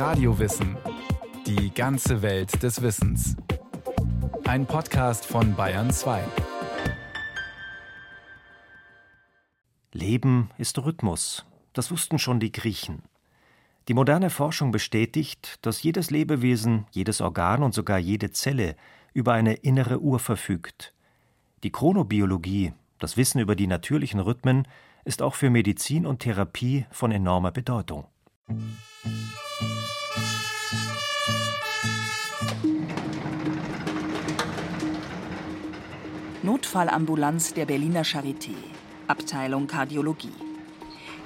Radiowissen. Die ganze Welt des Wissens. Ein Podcast von Bayern 2. Leben ist Rhythmus. Das wussten schon die Griechen. Die moderne Forschung bestätigt, dass jedes Lebewesen, jedes Organ und sogar jede Zelle über eine innere Uhr verfügt. Die Chronobiologie, das Wissen über die natürlichen Rhythmen, ist auch für Medizin und Therapie von enormer Bedeutung. Notfallambulanz der Berliner Charité, Abteilung Kardiologie.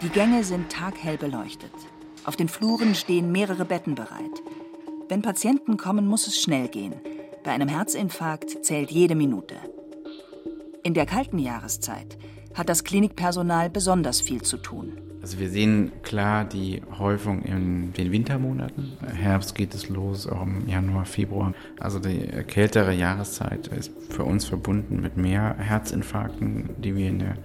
Die Gänge sind taghell beleuchtet. Auf den Fluren stehen mehrere Betten bereit. Wenn Patienten kommen, muss es schnell gehen. Bei einem Herzinfarkt zählt jede Minute. In der kalten Jahreszeit hat das Klinikpersonal besonders viel zu tun. Also wir sehen klar die Häufung in den Wintermonaten. Herbst geht es los, auch im Januar, Februar. Also die kältere Jahreszeit ist für uns verbunden mit mehr Herzinfarkten, die wir in der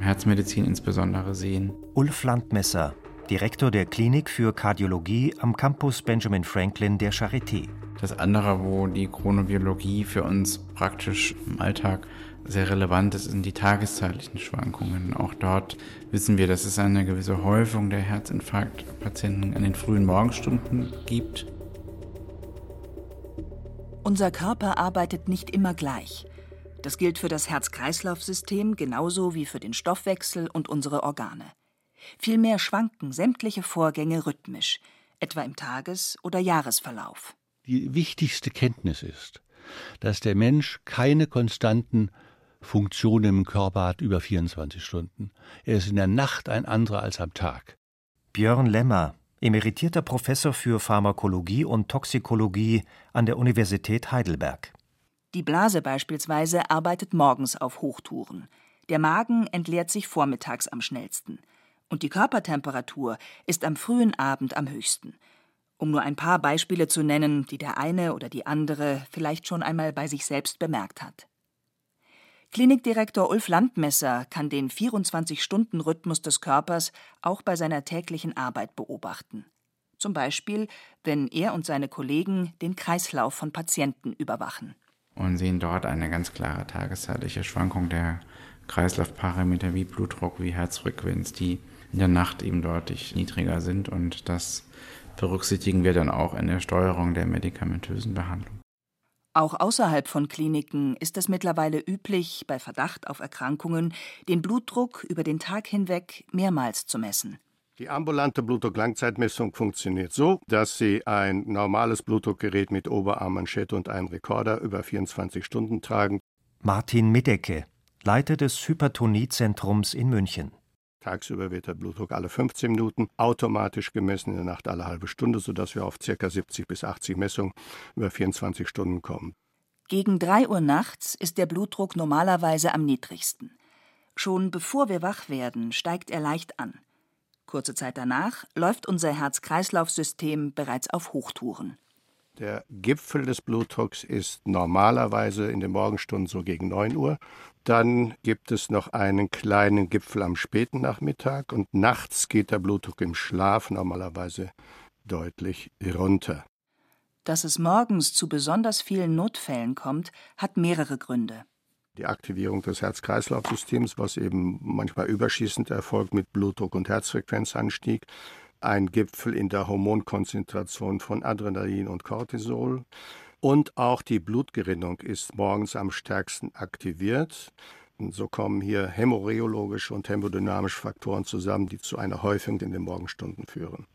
Herzmedizin insbesondere sehen. Ulf Landmesser, Direktor der Klinik für Kardiologie am Campus Benjamin Franklin der Charité. Das andere, wo die Chronobiologie für uns praktisch im Alltag sehr relevant ist, sind die tageszeitlichen Schwankungen. Auch dort wissen wir, dass es eine gewisse Häufung der Herzinfarktpatienten in den frühen Morgenstunden gibt. Unser Körper arbeitet nicht immer gleich. Das gilt für das Herz-Kreislauf-System genauso wie für den Stoffwechsel und unsere Organe. Vielmehr schwanken sämtliche Vorgänge rhythmisch, etwa im Tages- oder Jahresverlauf. Die wichtigste Kenntnis ist, dass der Mensch keine konstanten Funktionen im Körper hat über 24 Stunden. Er ist in der Nacht ein anderer als am Tag. Björn Lemmer, emeritierter Professor für Pharmakologie und Toxikologie an der Universität Heidelberg. Die Blase beispielsweise arbeitet morgens auf Hochtouren. Der Magen entleert sich vormittags am schnellsten. Und die Körpertemperatur ist am frühen Abend am höchsten. Um nur ein paar Beispiele zu nennen, die der eine oder die andere vielleicht schon einmal bei sich selbst bemerkt hat. Klinikdirektor Ulf Landmesser kann den 24-Stunden-Rhythmus des Körpers auch bei seiner täglichen Arbeit beobachten. Zum Beispiel, wenn er und seine Kollegen den Kreislauf von Patienten überwachen. Und sehen dort eine ganz klare tageszeitliche Schwankung der Kreislaufparameter wie Blutdruck, wie Herzfrequenz, die in der Nacht eben deutlich niedriger sind. Und das berücksichtigen wir dann auch in der Steuerung der medikamentösen Behandlung. Auch außerhalb von Kliniken ist es mittlerweile üblich, bei Verdacht auf Erkrankungen den Blutdruck über den Tag hinweg mehrmals zu messen. Die ambulante Blutdruck-Langzeitmessung funktioniert so, dass Sie ein normales Blutdruckgerät mit Oberarmmanschette und einem Rekorder über 24 Stunden tragen. Martin Middecke, Leiter des Hypertoniezentrums in München. Tagsüber wird der Blutdruck alle 15 Minuten automatisch gemessen, in der Nacht alle halbe Stunde, sodass wir auf ca. 70 bis 80 Messungen über 24 Stunden kommen. Gegen 3 Uhr nachts ist der Blutdruck normalerweise am niedrigsten. Schon bevor wir wach werden, steigt er leicht an. Kurze Zeit danach läuft unser Herz-Kreislauf-System bereits auf Hochtouren. Der Gipfel des Blutdrucks ist normalerweise in den Morgenstunden so gegen 9 Uhr. Dann gibt es noch einen kleinen Gipfel am späten Nachmittag und nachts geht der Blutdruck im Schlaf normalerweise deutlich runter. Dass es morgens zu besonders vielen Notfällen kommt, hat mehrere Gründe. Die Aktivierung des Herz-Kreislauf-Systems, was eben manchmal überschießend erfolgt mit Blutdruck und Herzfrequenzanstieg, ein Gipfel in der Hormonkonzentration von Adrenalin und Cortisol. Und auch die Blutgerinnung ist morgens am stärksten aktiviert. Und so kommen hier hämorrheologische und hämodynamische Faktoren zusammen, die zu einer Häufung in den Morgenstunden führen.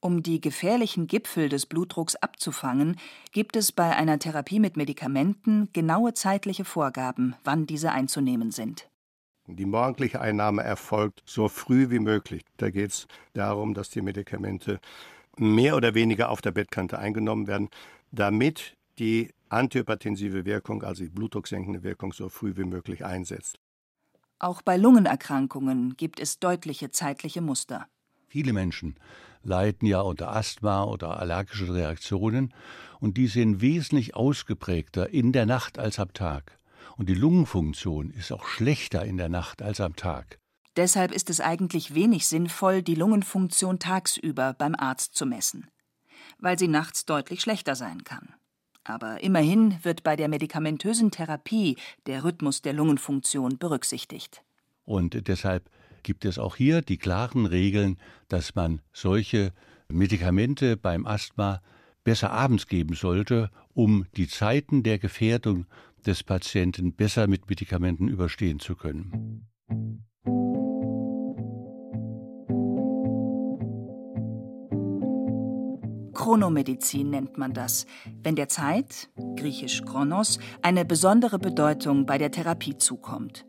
Um die gefährlichen Gipfel des Blutdrucks abzufangen, gibt es bei einer Therapie mit Medikamenten genaue zeitliche Vorgaben, wann diese einzunehmen sind. Die morgendliche Einnahme erfolgt so früh wie möglich. Da geht es darum, dass die Medikamente mehr oder weniger auf der Bettkante eingenommen werden, damit die antihypertensive Wirkung, also die blutdrucksenkende Wirkung, so früh wie möglich einsetzt. Auch bei Lungenerkrankungen gibt es deutliche zeitliche Muster. Viele Menschen leiden ja unter Asthma oder allergischen Reaktionen und die sind wesentlich ausgeprägter in der Nacht als am Tag und die Lungenfunktion ist auch schlechter in der Nacht als am Tag. Deshalb ist es eigentlich wenig sinnvoll, die Lungenfunktion tagsüber beim Arzt zu messen. weil sie nachts deutlich schlechter sein kann. Aber immerhin wird bei der medikamentösen Therapie der Rhythmus der Lungenfunktion berücksichtigt. Und deshalb gibt es auch hier die klaren Regeln, dass man solche Medikamente beim Asthma besser abends geben sollte, um die Zeiten der Gefährdung des Patienten besser mit Medikamenten überstehen zu können. Chronomedizin nennt man das, wenn der Zeit, griechisch Chronos, eine besondere Bedeutung bei der Therapie zukommt.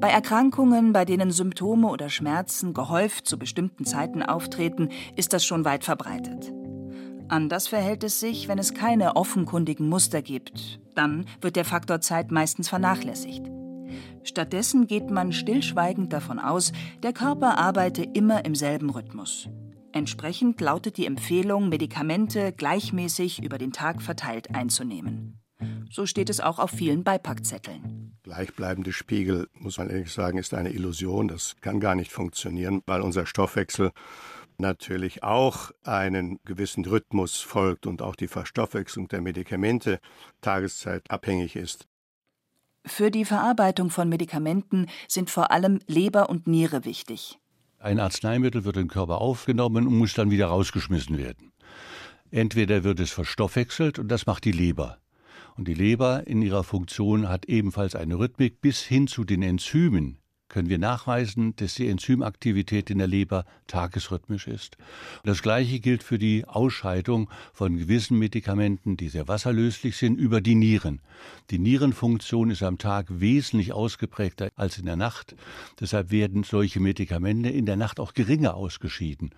Bei Erkrankungen, bei denen Symptome oder Schmerzen gehäuft zu bestimmten Zeiten auftreten, ist das schon weit verbreitet. Anders verhält es sich, wenn es keine offenkundigen Muster gibt. Dann wird der Faktor Zeit meistens vernachlässigt. Stattdessen geht man stillschweigend davon aus, der Körper arbeite immer im selben Rhythmus. Entsprechend lautet die Empfehlung, Medikamente gleichmäßig über den Tag verteilt einzunehmen. So steht es auch auf vielen Beipackzetteln. Gleichbleibende Spiegel, muss man ehrlich sagen, ist eine Illusion. Das kann gar nicht funktionieren, weil unser Stoffwechsel natürlich auch einen gewissen Rhythmus folgt und auch die Verstoffwechslung der Medikamente tageszeitabhängig ist. Für die Verarbeitung von Medikamenten sind vor allem Leber und Niere wichtig. Ein Arzneimittel wird im Körper aufgenommen und muss dann wieder rausgeschmissen werden. Entweder wird es verstoffwechselt und das macht die Leber. Und die Leber in ihrer Funktion hat ebenfalls eine Rhythmik bis hin zu den Enzymen, können wir nachweisen, dass die Enzymaktivität in der Leber tagesrhythmisch ist. Das Gleiche gilt für die Ausscheidung von gewissen Medikamenten, die sehr wasserlöslich sind, über die Nieren. Die Nierenfunktion ist am Tag wesentlich ausgeprägter als in der Nacht. Deshalb werden solche Medikamente in der Nacht auch geringer ausgeschieden.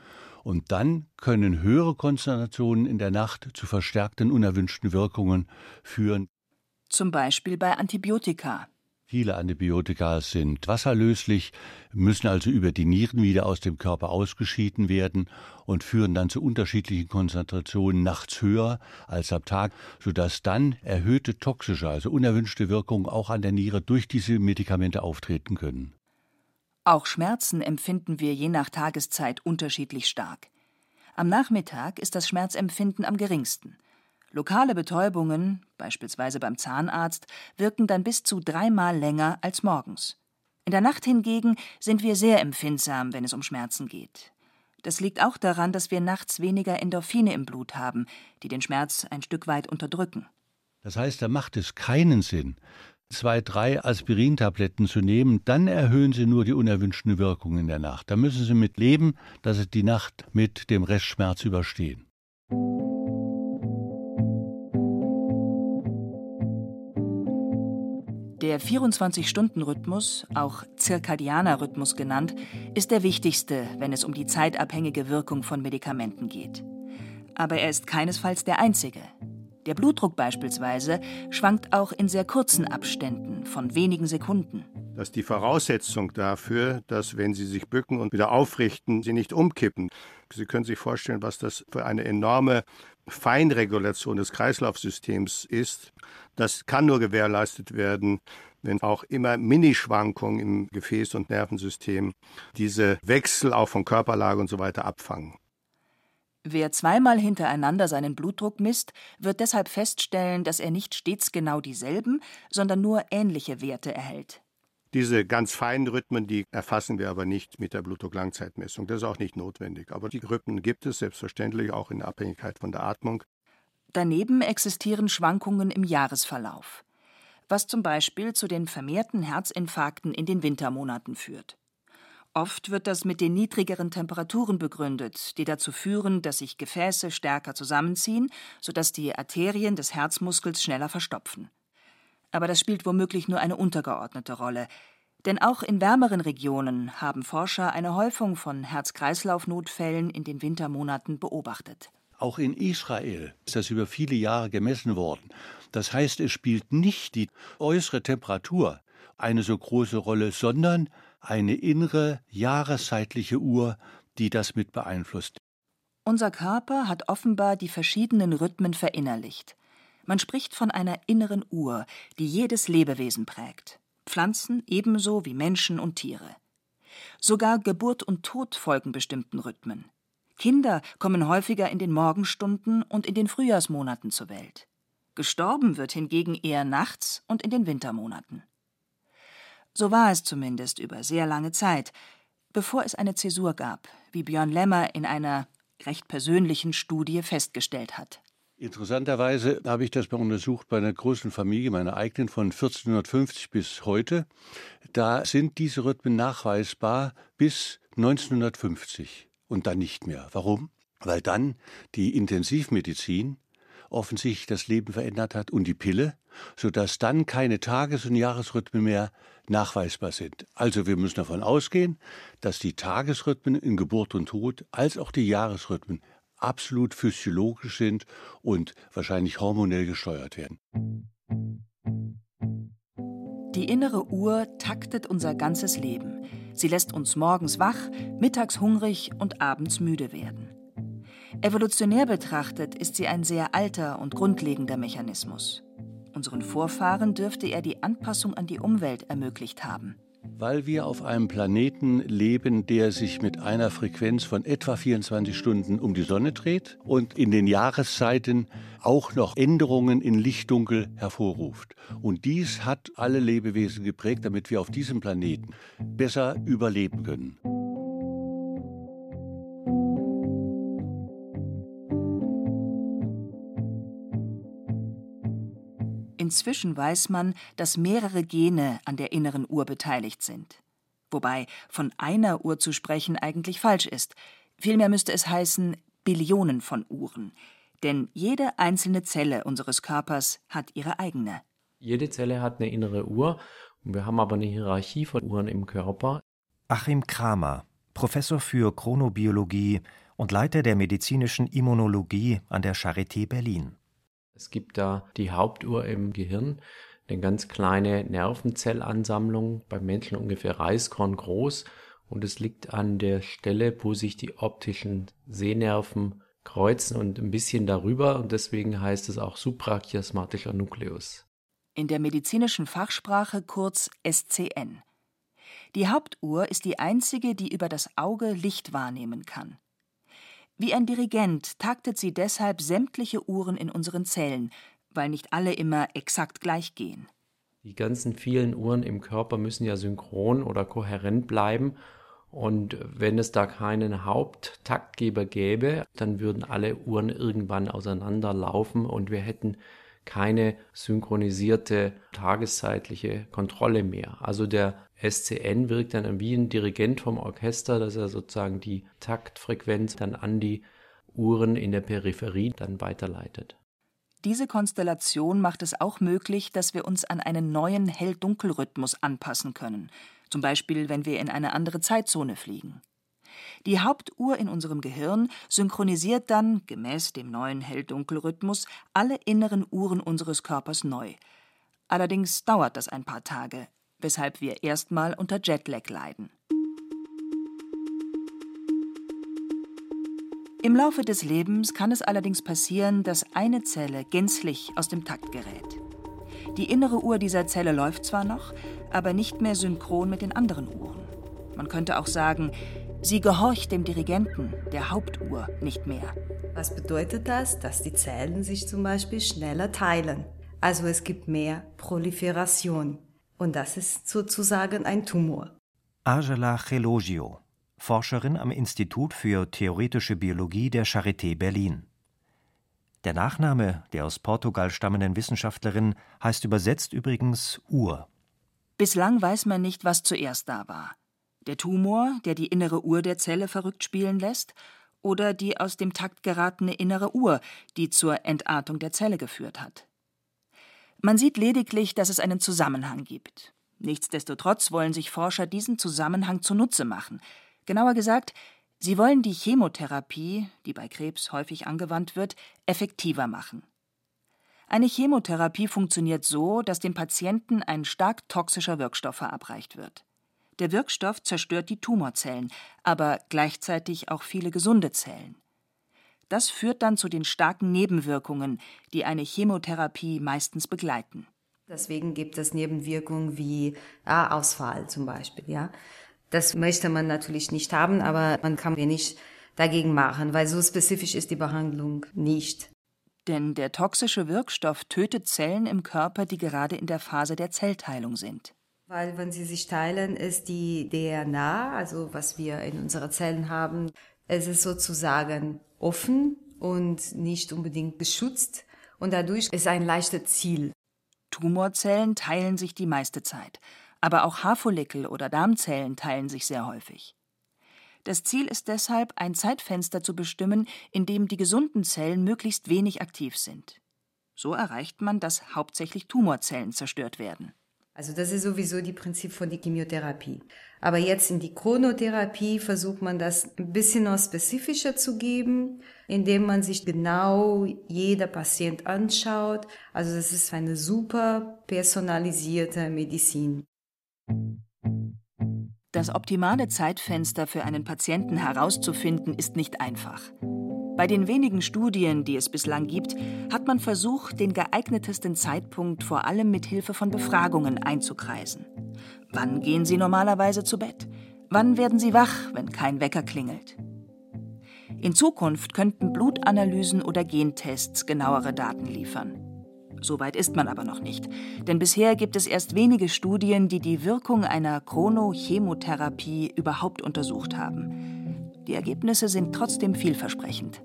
Und dann können höhere Konzentrationen in der Nacht zu verstärkten unerwünschten Wirkungen führen. Zum Beispiel bei Antibiotika. Viele Antibiotika sind wasserlöslich, müssen also über die Nieren wieder aus dem Körper ausgeschieden werden und führen dann zu unterschiedlichen Konzentrationen nachts höher als am Tag, sodass dann erhöhte toxische, also unerwünschte Wirkungen auch an der Niere durch diese Medikamente auftreten können. Auch Schmerzen empfinden wir je nach Tageszeit unterschiedlich stark. Am Nachmittag ist das Schmerzempfinden am geringsten. Lokale Betäubungen, beispielsweise beim Zahnarzt, wirken dann bis zu dreimal länger als morgens. In der Nacht hingegen sind wir sehr empfindsam, wenn es um Schmerzen geht. Das liegt auch daran, dass wir nachts weniger Endorphine im Blut haben, die den Schmerz ein Stück weit unterdrücken. Das heißt, da macht es keinen Sinn, zwei, drei Aspirintabletten zu nehmen, dann erhöhen Sie nur die unerwünschten Wirkungen in der Nacht. Da müssen Sie mit leben, dass Sie die Nacht mit dem Restschmerz überstehen. Der 24-Stunden-Rhythmus, auch zirkadianer Rhythmus genannt, ist der wichtigste, wenn es um die zeitabhängige Wirkung von Medikamenten geht. Aber er ist keinesfalls der einzige. Der Blutdruck beispielsweise schwankt auch in sehr kurzen Abständen von wenigen Sekunden. Das ist die Voraussetzung dafür, dass, wenn Sie sich bücken und wieder aufrichten, Sie nicht umkippen. Sie können sich vorstellen, was das für eine enorme Feinregulation des Kreislaufsystems ist. Das kann nur gewährleistet werden, wenn auch immer Minischwankungen im Gefäß- und Nervensystem diese Wechsel auch von Körperlage und so weiter abfangen. Wer zweimal hintereinander seinen Blutdruck misst, wird deshalb feststellen, dass er nicht stets genau dieselben, sondern nur ähnliche Werte erhält. Diese ganz feinen Rhythmen, die erfassen wir aber nicht mit der Blutdruck-Langzeitmessung. Das ist auch nicht notwendig. Aber die Rhythmen gibt es selbstverständlich auch in Abhängigkeit von der Atmung. Daneben existieren Schwankungen im Jahresverlauf, was zum Beispiel zu den vermehrten Herzinfarkten in den Wintermonaten führt. Oft wird das mit den niedrigeren Temperaturen begründet, die dazu führen, dass sich Gefäße stärker zusammenziehen, sodass die Arterien des Herzmuskels schneller verstopfen. Aber das spielt womöglich nur eine untergeordnete Rolle, denn auch in wärmeren Regionen haben Forscher eine Häufung von Herz-Kreislauf-Notfällen in den Wintermonaten beobachtet. Auch in Israel ist das über viele Jahre gemessen worden. Das heißt, es spielt nicht die äußere Temperatur eine so große Rolle, sondern eine innere jahreszeitliche Uhr, die das mit beeinflusst. Unser Körper hat offenbar die verschiedenen Rhythmen verinnerlicht. Man spricht von einer inneren Uhr, die jedes Lebewesen prägt. Pflanzen ebenso wie Menschen und Tiere. Sogar Geburt und Tod folgen bestimmten Rhythmen. Kinder kommen häufiger in den Morgenstunden und in den Frühjahrsmonaten zur Welt. Gestorben wird hingegen eher nachts und in den Wintermonaten. So war es zumindest über sehr lange Zeit, bevor es eine Zäsur gab, wie Björn Lemmer in einer recht persönlichen Studie festgestellt hat. Interessanterweise habe ich das mal untersucht bei einer großen Familie, meiner eigenen, von 1450 bis heute. Da sind diese Rhythmen nachweisbar bis 1950 und dann nicht mehr. Warum? Weil dann die Intensivmedizin offensichtlich das Leben verändert hat und die Pille, sodass dann keine Tages- und Jahresrhythmen mehr nachweisbar sind. Also wir müssen davon ausgehen, dass die Tagesrhythmen in Geburt und Tod als auch die Jahresrhythmen absolut physiologisch sind und wahrscheinlich hormonell gesteuert werden. Die innere Uhr taktet unser ganzes Leben. Sie lässt uns morgens wach, mittags hungrig und abends müde werden. Evolutionär betrachtet ist sie ein sehr alter und grundlegender Mechanismus. Unseren Vorfahren dürfte er die Anpassung an die Umwelt ermöglicht haben. Weil wir auf einem Planeten leben, der sich mit einer Frequenz von etwa 24 Stunden um die Sonne dreht und in den Jahreszeiten auch noch Änderungen in Lichtdunkel hervorruft. Und dies hat alle Lebewesen geprägt, damit wir auf diesem Planeten besser überleben können. Inzwischen weiß man, dass mehrere Gene an der inneren Uhr beteiligt sind. Wobei von einer Uhr zu sprechen eigentlich falsch ist. Vielmehr müsste es heißen Billionen von Uhren. Denn jede einzelne Zelle unseres Körpers hat ihre eigene. Jede Zelle hat eine innere Uhr und wir haben aber eine Hierarchie von Uhren im Körper. Achim Kramer, Professor für Chronobiologie und Leiter der medizinischen Immunologie an der Charité Berlin. Es gibt da die Hauptuhr im Gehirn, eine ganz kleine Nervenzellansammlung, beim Menschen ungefähr Reiskorn groß. Und es liegt an der Stelle, wo sich die optischen Sehnerven kreuzen und ein bisschen darüber. Und deswegen heißt es auch suprachiasmatischer Nukleus. In der medizinischen Fachsprache kurz SCN. Die Hauptuhr ist die einzige, die über das Auge Licht wahrnehmen kann. Wie ein Dirigent taktet sie deshalb sämtliche Uhren in unseren Zellen, weil nicht alle immer exakt gleich gehen. Die ganzen vielen Uhren im Körper müssen ja synchron oder kohärent bleiben. Und wenn es da keinen Haupttaktgeber gäbe, dann würden alle Uhren irgendwann auseinanderlaufen und wir hätten keine synchronisierte tageszeitliche Kontrolle mehr. Also der SCN wirkt dann wie ein Dirigent vom Orchester, dass er sozusagen die Taktfrequenz dann an die Uhren in der Peripherie dann weiterleitet. Diese Konstellation macht es auch möglich, dass wir uns an einen neuen Hell-Dunkel-Rhythmus anpassen können, zum Beispiel wenn wir in eine andere Zeitzone fliegen. Die Hauptuhr in unserem Gehirn synchronisiert dann, gemäß dem neuen Hell-Dunkel-Rhythmus, alle inneren Uhren unseres Körpers neu. Allerdings dauert das ein paar Tage, weshalb wir erstmal unter Jetlag leiden. Im Laufe des Lebens kann es allerdings passieren, dass eine Zelle gänzlich aus dem Takt gerät. Die innere Uhr dieser Zelle läuft zwar noch, aber nicht mehr synchron mit den anderen Uhren. Man könnte auch sagen, sie gehorcht dem Dirigenten, der Hauptuhr, nicht mehr. Was bedeutet das? Dass die Zellen sich zum Beispiel schneller teilen. Also es gibt mehr Proliferation. Und das ist sozusagen ein Tumor. Angela Gelogio, Forscherin am Institut für theoretische Biologie der Charité Berlin. Der Nachname der aus Portugal stammenden Wissenschaftlerin heißt übersetzt übrigens Uhr. Bislang weiß man nicht, was zuerst da war. Der Tumor, der die innere Uhr der Zelle verrückt spielen lässt, oder die aus dem Takt geratene innere Uhr, die zur Entartung der Zelle geführt hat. Man sieht lediglich, dass es einen Zusammenhang gibt. Nichtsdestotrotz wollen sich Forscher diesen Zusammenhang zunutze machen. Genauer gesagt, sie wollen die Chemotherapie, die bei Krebs häufig angewandt wird, effektiver machen. Eine Chemotherapie funktioniert so, dass dem Patienten ein stark toxischer Wirkstoff verabreicht wird. Der Wirkstoff zerstört die Tumorzellen, aber gleichzeitig auch viele gesunde Zellen. Das führt dann zu den starken Nebenwirkungen, die eine Chemotherapie meistens begleiten. Deswegen gibt es Nebenwirkungen wie ja, Ausfall zum Beispiel. Ja, das möchte man natürlich nicht haben, aber man kann wenig dagegen machen, weil so spezifisch ist die Behandlung nicht. Denn der toxische Wirkstoff tötet Zellen im Körper, die gerade in der Phase der Zellteilung sind. Weil wenn sie sich teilen, ist die DNA, also was wir in unseren Zellen haben, es ist sozusagen offen und nicht unbedingt geschützt und dadurch ist ein leichtes Ziel. Tumorzellen teilen sich die meiste Zeit, aber auch Haarfollikel oder Darmzellen teilen sich sehr häufig. Das Ziel ist deshalb, ein Zeitfenster zu bestimmen, in dem die gesunden Zellen möglichst wenig aktiv sind. So erreicht man, dass hauptsächlich Tumorzellen zerstört werden. Also das ist sowieso die Prinzip von der Chemotherapie. Aber jetzt in die Chronotherapie versucht man das ein bisschen noch spezifischer zu geben, indem man sich genau jeder Patient anschaut. Also das ist eine super personalisierte Medizin. Das optimale Zeitfenster für einen Patienten herauszufinden, ist nicht einfach. Bei den wenigen Studien, die es bislang gibt, hat man versucht, den geeignetesten Zeitpunkt vor allem mit Hilfe von Befragungen einzukreisen. Wann gehen Sie normalerweise zu Bett? Wann werden Sie wach, wenn kein Wecker klingelt? In Zukunft könnten Blutanalysen oder Gentests genauere Daten liefern. Soweit ist man aber noch nicht, denn bisher gibt es erst wenige Studien, die die Wirkung einer Chronochemotherapie überhaupt untersucht haben. Die Ergebnisse sind trotzdem vielversprechend.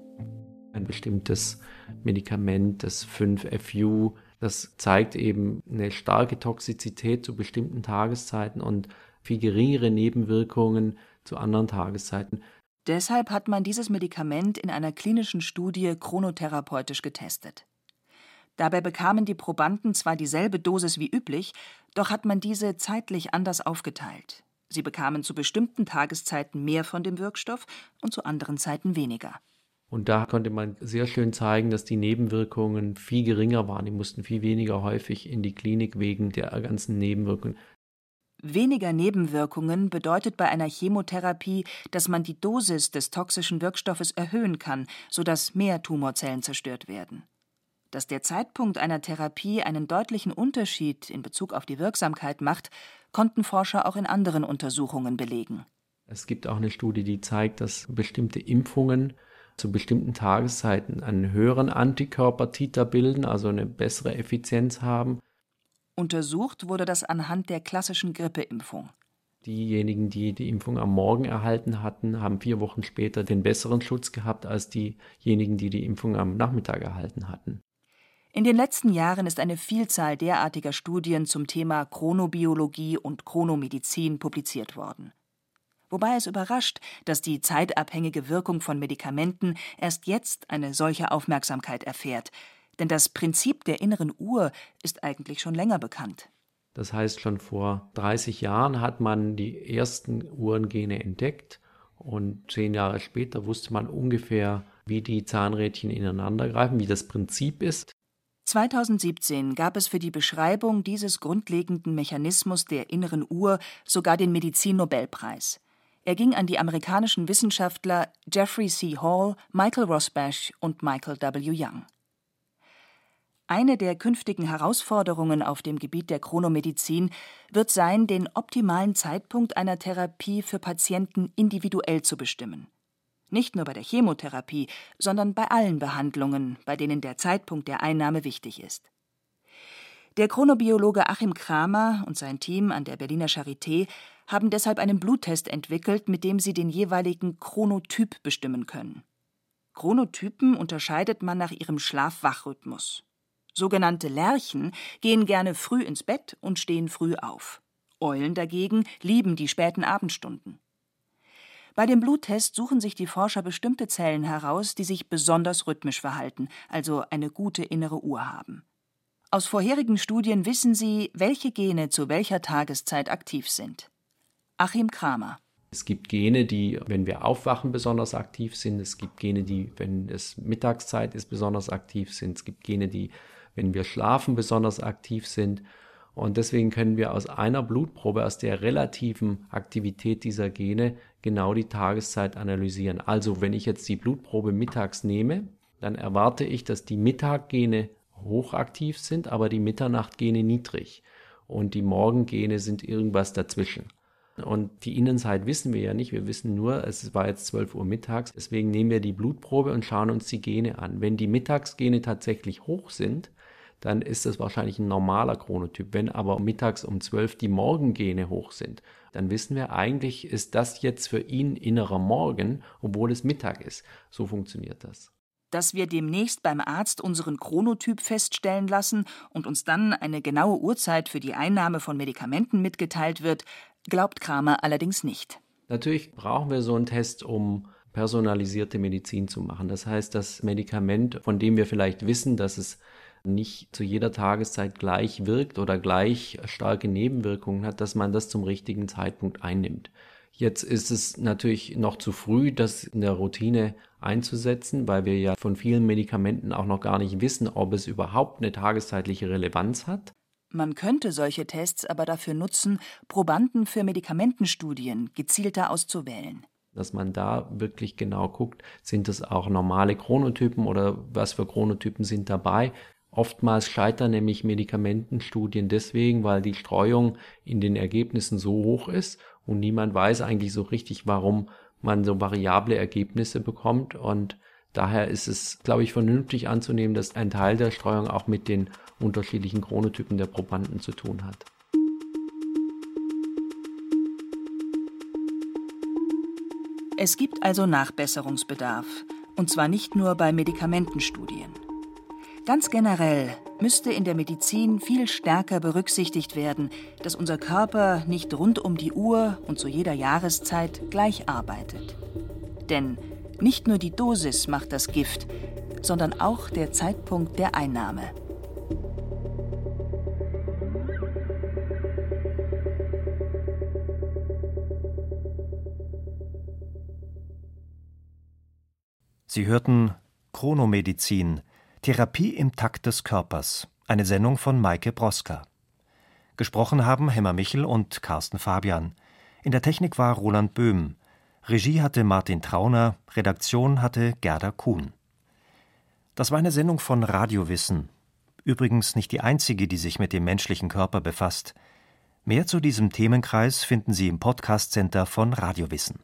Ein bestimmtes Medikament, das 5FU, das zeigt eben eine starke Toxizität zu bestimmten Tageszeiten und viel geringere Nebenwirkungen zu anderen Tageszeiten. Deshalb hat man dieses Medikament in einer klinischen Studie chronotherapeutisch getestet. Dabei bekamen die Probanden zwar dieselbe Dosis wie üblich, doch hat man diese zeitlich anders aufgeteilt. Sie bekamen zu bestimmten Tageszeiten mehr von dem Wirkstoff und zu anderen Zeiten weniger. Und da konnte man sehr schön zeigen, dass die Nebenwirkungen viel geringer waren. Die mussten viel weniger häufig in die Klinik wegen der ganzen Nebenwirkungen. Weniger Nebenwirkungen bedeutet bei einer Chemotherapie, dass man die Dosis des toxischen Wirkstoffes erhöhen kann, sodass mehr Tumorzellen zerstört werden. Dass der Zeitpunkt einer Therapie einen deutlichen Unterschied in Bezug auf die Wirksamkeit macht, konnten Forscher auch in anderen Untersuchungen belegen. Es gibt auch eine Studie, die zeigt, dass bestimmte Impfungen zu bestimmten Tageszeiten einen höheren Antikörpertiter bilden, also eine bessere Effizienz haben. Untersucht wurde das anhand der klassischen Grippeimpfung. Diejenigen, die die Impfung am Morgen erhalten hatten, haben vier Wochen später den besseren Schutz gehabt als diejenigen, die die Impfung am Nachmittag erhalten hatten. In den letzten Jahren ist eine Vielzahl derartiger Studien zum Thema Chronobiologie und Chronomedizin publiziert worden. Wobei es überrascht, dass die zeitabhängige Wirkung von Medikamenten erst jetzt eine solche Aufmerksamkeit erfährt, denn das Prinzip der inneren Uhr ist eigentlich schon länger bekannt. Das heißt, schon vor 30 Jahren hat man die ersten Uhrengene entdeckt und zehn Jahre später wusste man ungefähr, wie die Zahnrädchen ineinander greifen, wie das Prinzip ist. 2017 gab es für die Beschreibung dieses grundlegenden Mechanismus der inneren Uhr sogar den Medizin-Nobelpreis. Er ging an die amerikanischen Wissenschaftler Jeffrey C. Hall, Michael Rosbash und Michael W. Young. Eine der künftigen Herausforderungen auf dem Gebiet der Chronomedizin wird sein, den optimalen Zeitpunkt einer Therapie für Patienten individuell zu bestimmen. Nicht nur bei der Chemotherapie, sondern bei allen Behandlungen, bei denen der Zeitpunkt der Einnahme wichtig ist. Der Chronobiologe Achim Kramer und sein Team an der Berliner Charité haben deshalb einen Bluttest entwickelt, mit dem sie den jeweiligen Chronotyp bestimmen können. Chronotypen unterscheidet man nach ihrem Schlaf-Wach-Rhythmus. Sogenannte Lerchen gehen gerne früh ins Bett und stehen früh auf. Eulen dagegen lieben die späten Abendstunden. Bei dem Bluttest suchen sich die Forscher bestimmte Zellen heraus, die sich besonders rhythmisch verhalten, also eine gute innere Uhr haben. Aus vorherigen Studien wissen sie, welche Gene zu welcher Tageszeit aktiv sind. Achim Kramer. Es gibt Gene, die, wenn wir aufwachen, besonders aktiv sind. Es gibt Gene, die, wenn es Mittagszeit ist, besonders aktiv sind. Es gibt Gene, die, wenn wir schlafen, besonders aktiv sind. Und deswegen können wir aus einer Blutprobe, aus der relativen Aktivität dieser Gene, genau die Tageszeit analysieren. Also wenn ich jetzt die Blutprobe mittags nehme, dann erwarte ich, dass die Mittaggene hochaktiv sind, aber die Mitternachtgene niedrig. Und die Morgengene sind irgendwas dazwischen. Und die Innenseite wissen wir ja nicht. Wir wissen nur, es war jetzt 12 Uhr mittags. Deswegen nehmen wir die Blutprobe und schauen uns die Gene an. Wenn die Mittagsgene tatsächlich hoch sind, dann ist das wahrscheinlich ein normaler Chronotyp. Wenn aber mittags um 12 die Morgengene hoch sind, dann wissen wir eigentlich, ist das jetzt für ihn innerer Morgen, obwohl es Mittag ist. So funktioniert das dass wir demnächst beim Arzt unseren Chronotyp feststellen lassen und uns dann eine genaue Uhrzeit für die Einnahme von Medikamenten mitgeteilt wird, glaubt Kramer allerdings nicht. Natürlich brauchen wir so einen Test, um personalisierte Medizin zu machen. Das heißt, das Medikament, von dem wir vielleicht wissen, dass es nicht zu jeder Tageszeit gleich wirkt oder gleich starke Nebenwirkungen hat, dass man das zum richtigen Zeitpunkt einnimmt. Jetzt ist es natürlich noch zu früh, das in der Routine einzusetzen, weil wir ja von vielen Medikamenten auch noch gar nicht wissen, ob es überhaupt eine tageszeitliche Relevanz hat. Man könnte solche Tests aber dafür nutzen, Probanden für Medikamentenstudien gezielter auszuwählen. Dass man da wirklich genau guckt, sind es auch normale Chronotypen oder was für Chronotypen sind dabei. Oftmals scheitern nämlich Medikamentenstudien deswegen, weil die Streuung in den Ergebnissen so hoch ist und niemand weiß eigentlich so richtig, warum man so variable Ergebnisse bekommt. Und daher ist es, glaube ich, vernünftig anzunehmen, dass ein Teil der Streuung auch mit den unterschiedlichen Chronotypen der Probanden zu tun hat. Es gibt also Nachbesserungsbedarf, und zwar nicht nur bei Medikamentenstudien. Ganz generell müsste in der Medizin viel stärker berücksichtigt werden, dass unser Körper nicht rund um die Uhr und zu jeder Jahreszeit gleich arbeitet. Denn nicht nur die Dosis macht das Gift, sondern auch der Zeitpunkt der Einnahme. Sie hörten Chronomedizin Therapie im Takt des Körpers, eine Sendung von Maike Broska. Gesprochen haben Hemmer Michel und Carsten Fabian. In der Technik war Roland Böhm. Regie hatte Martin Trauner, Redaktion hatte Gerda Kuhn. Das war eine Sendung von Radiowissen. Übrigens nicht die einzige, die sich mit dem menschlichen Körper befasst. Mehr zu diesem Themenkreis finden Sie im Podcast Center von Radiowissen.